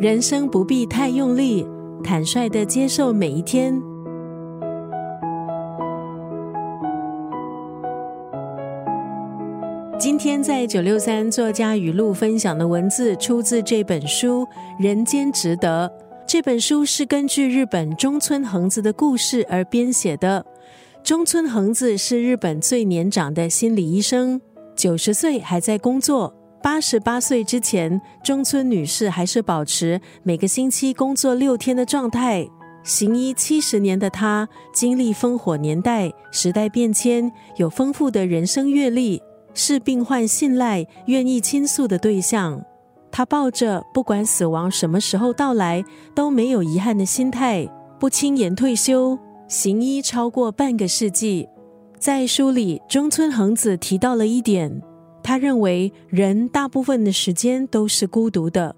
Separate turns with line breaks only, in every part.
人生不必太用力，坦率的接受每一天。今天在九六三作家语录分享的文字，出自这本书《人间值得》。这本书是根据日本中村恒子的故事而编写的。中村恒子是日本最年长的心理医生，九十岁还在工作。八十八岁之前，中村女士还是保持每个星期工作六天的状态。行医七十年的她，经历烽火年代、时代变迁，有丰富的人生阅历，是病患信赖、愿意倾诉的对象。她抱着不管死亡什么时候到来都没有遗憾的心态，不轻言退休。行医超过半个世纪，在书里，中村恒子提到了一点。他认为人大部分的时间都是孤独的。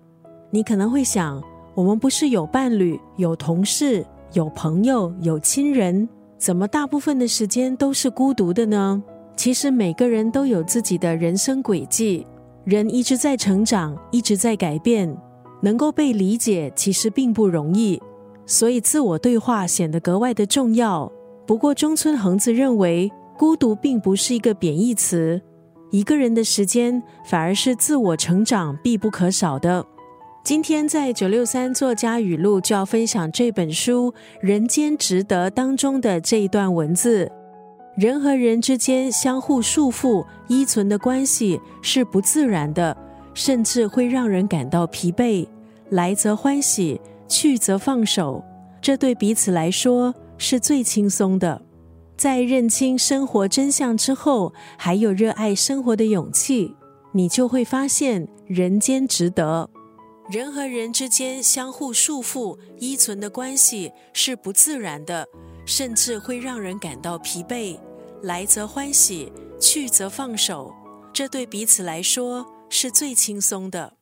你可能会想，我们不是有伴侣、有同事、有朋友、有亲人，怎么大部分的时间都是孤独的呢？其实每个人都有自己的人生轨迹，人一直在成长，一直在改变，能够被理解其实并不容易，所以自我对话显得格外的重要。不过中村恒子认为，孤独并不是一个贬义词。一个人的时间反而是自我成长必不可少的。今天在九六三作家语录就要分享这本书《人间值得》当中的这一段文字：人和人之间相互束缚、依存的关系是不自然的，甚至会让人感到疲惫。来则欢喜，去则放手，这对彼此来说是最轻松的。在认清生活真相之后，还有热爱生活的勇气，你就会发现人间值得。人和人之间相互束缚、依存的关系是不自然的，甚至会让人感到疲惫。来则欢喜，去则放手，这对彼此来说是最轻松的。